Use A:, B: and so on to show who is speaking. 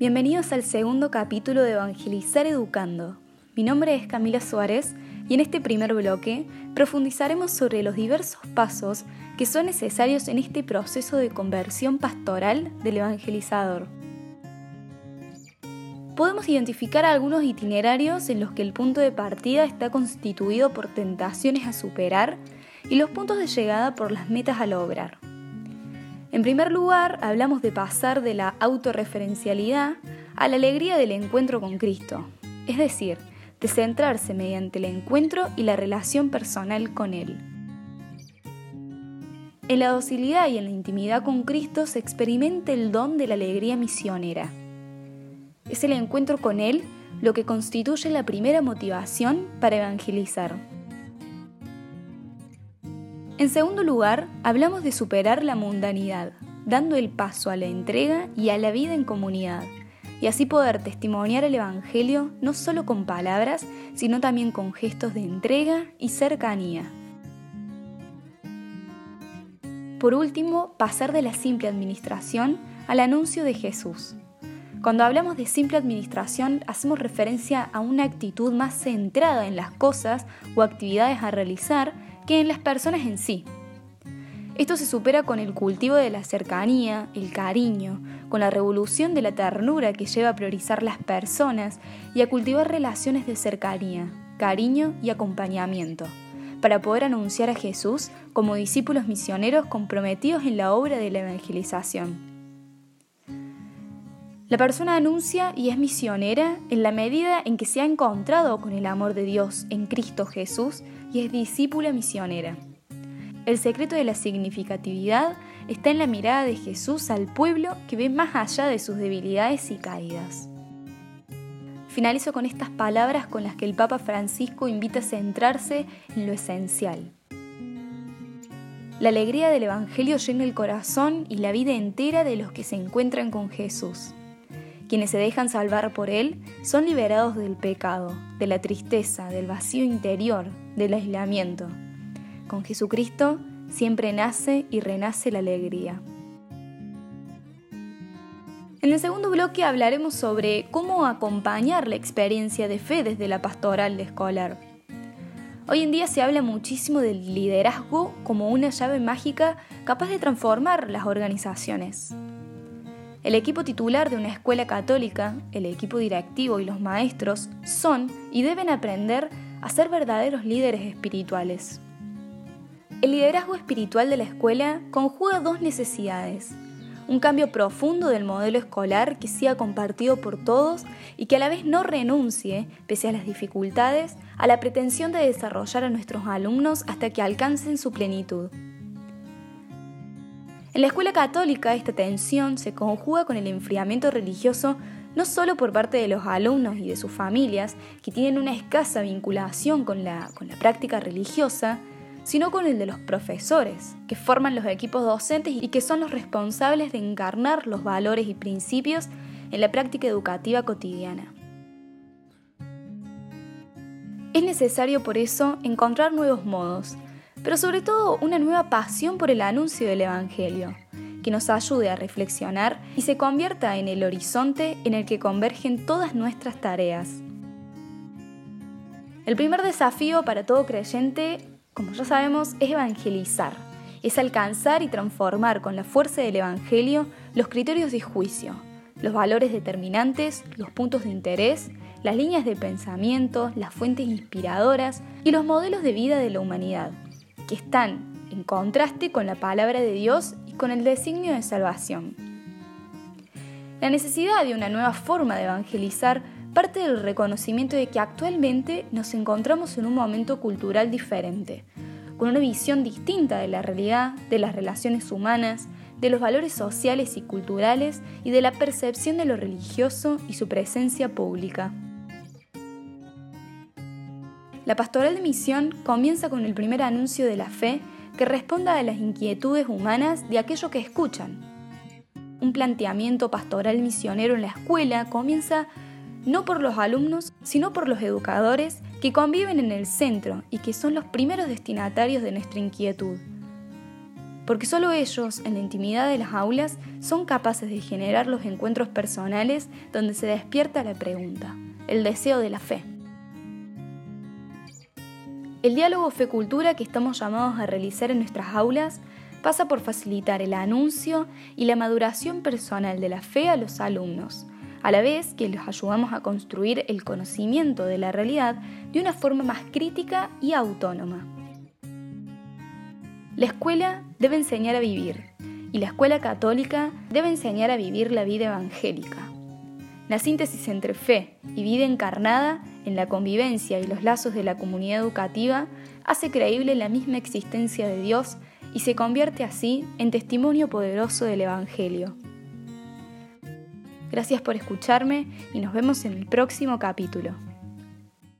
A: Bienvenidos al segundo capítulo de Evangelizar Educando. Mi nombre es Camila Suárez y en este primer bloque profundizaremos sobre los diversos pasos que son necesarios en este proceso de conversión pastoral del evangelizador. Podemos identificar algunos itinerarios en los que el punto de partida está constituido por tentaciones a superar y los puntos de llegada por las metas a lograr. En primer lugar, hablamos de pasar de la autorreferencialidad a la alegría del encuentro con Cristo, es decir, de centrarse mediante el encuentro y la relación personal con Él. En la docilidad y en la intimidad con Cristo se experimenta el don de la alegría misionera. Es el encuentro con Él lo que constituye la primera motivación para evangelizar. En segundo lugar, hablamos de superar la mundanidad, dando el paso a la entrega y a la vida en comunidad, y así poder testimoniar el Evangelio no solo con palabras, sino también con gestos de entrega y cercanía. Por último, pasar de la simple administración al anuncio de Jesús. Cuando hablamos de simple administración, hacemos referencia a una actitud más centrada en las cosas o actividades a realizar que en las personas en sí. Esto se supera con el cultivo de la cercanía, el cariño, con la revolución de la ternura que lleva a priorizar las personas y a cultivar relaciones de cercanía, cariño y acompañamiento, para poder anunciar a Jesús como discípulos misioneros comprometidos en la obra de la evangelización. La persona anuncia y es misionera en la medida en que se ha encontrado con el amor de Dios en Cristo Jesús y es discípula misionera. El secreto de la significatividad está en la mirada de Jesús al pueblo que ve más allá de sus debilidades y caídas. Finalizo con estas palabras con las que el Papa Francisco invita a centrarse en lo esencial. La alegría del Evangelio llena el corazón y la vida entera de los que se encuentran con Jesús. Quienes se dejan salvar por Él son liberados del pecado, de la tristeza, del vacío interior, del aislamiento. Con Jesucristo siempre nace y renace la alegría. En el segundo bloque hablaremos sobre cómo acompañar la experiencia de fe desde la pastoral escolar. Hoy en día se habla muchísimo del liderazgo como una llave mágica capaz de transformar las organizaciones. El equipo titular de una escuela católica, el equipo directivo y los maestros son y deben aprender a ser verdaderos líderes espirituales. El liderazgo espiritual de la escuela conjuga dos necesidades. Un cambio profundo del modelo escolar que sea compartido por todos y que a la vez no renuncie, pese a las dificultades, a la pretensión de desarrollar a nuestros alumnos hasta que alcancen su plenitud. En la escuela católica esta tensión se conjuga con el enfriamiento religioso no solo por parte de los alumnos y de sus familias, que tienen una escasa vinculación con la, con la práctica religiosa, sino con el de los profesores, que forman los equipos docentes y que son los responsables de encarnar los valores y principios en la práctica educativa cotidiana. Es necesario por eso encontrar nuevos modos, pero sobre todo una nueva pasión por el anuncio del Evangelio, que nos ayude a reflexionar y se convierta en el horizonte en el que convergen todas nuestras tareas. El primer desafío para todo creyente, como ya sabemos, es evangelizar, es alcanzar y transformar con la fuerza del Evangelio los criterios de juicio, los valores determinantes, los puntos de interés, las líneas de pensamiento, las fuentes inspiradoras y los modelos de vida de la humanidad que están en contraste con la palabra de Dios y con el designio de salvación. La necesidad de una nueva forma de evangelizar parte del reconocimiento de que actualmente nos encontramos en un momento cultural diferente, con una visión distinta de la realidad, de las relaciones humanas, de los valores sociales y culturales y de la percepción de lo religioso y su presencia pública. La pastoral de misión comienza con el primer anuncio de la fe que responda a las inquietudes humanas de aquello que escuchan. Un planteamiento pastoral misionero en la escuela comienza no por los alumnos, sino por los educadores que conviven en el centro y que son los primeros destinatarios de nuestra inquietud. porque solo ellos, en la intimidad de las aulas, son capaces de generar los encuentros personales donde se despierta la pregunta, el deseo de la fe. El diálogo fe-cultura que estamos llamados a realizar en nuestras aulas pasa por facilitar el anuncio y la maduración personal de la fe a los alumnos, a la vez que los ayudamos a construir el conocimiento de la realidad de una forma más crítica y autónoma. La escuela debe enseñar a vivir y la escuela católica debe enseñar a vivir la vida evangélica. La síntesis entre fe y vida encarnada en la convivencia y los lazos de la comunidad educativa hace creíble la misma existencia de Dios y se convierte así en testimonio poderoso del Evangelio. Gracias por escucharme y nos vemos en el próximo capítulo.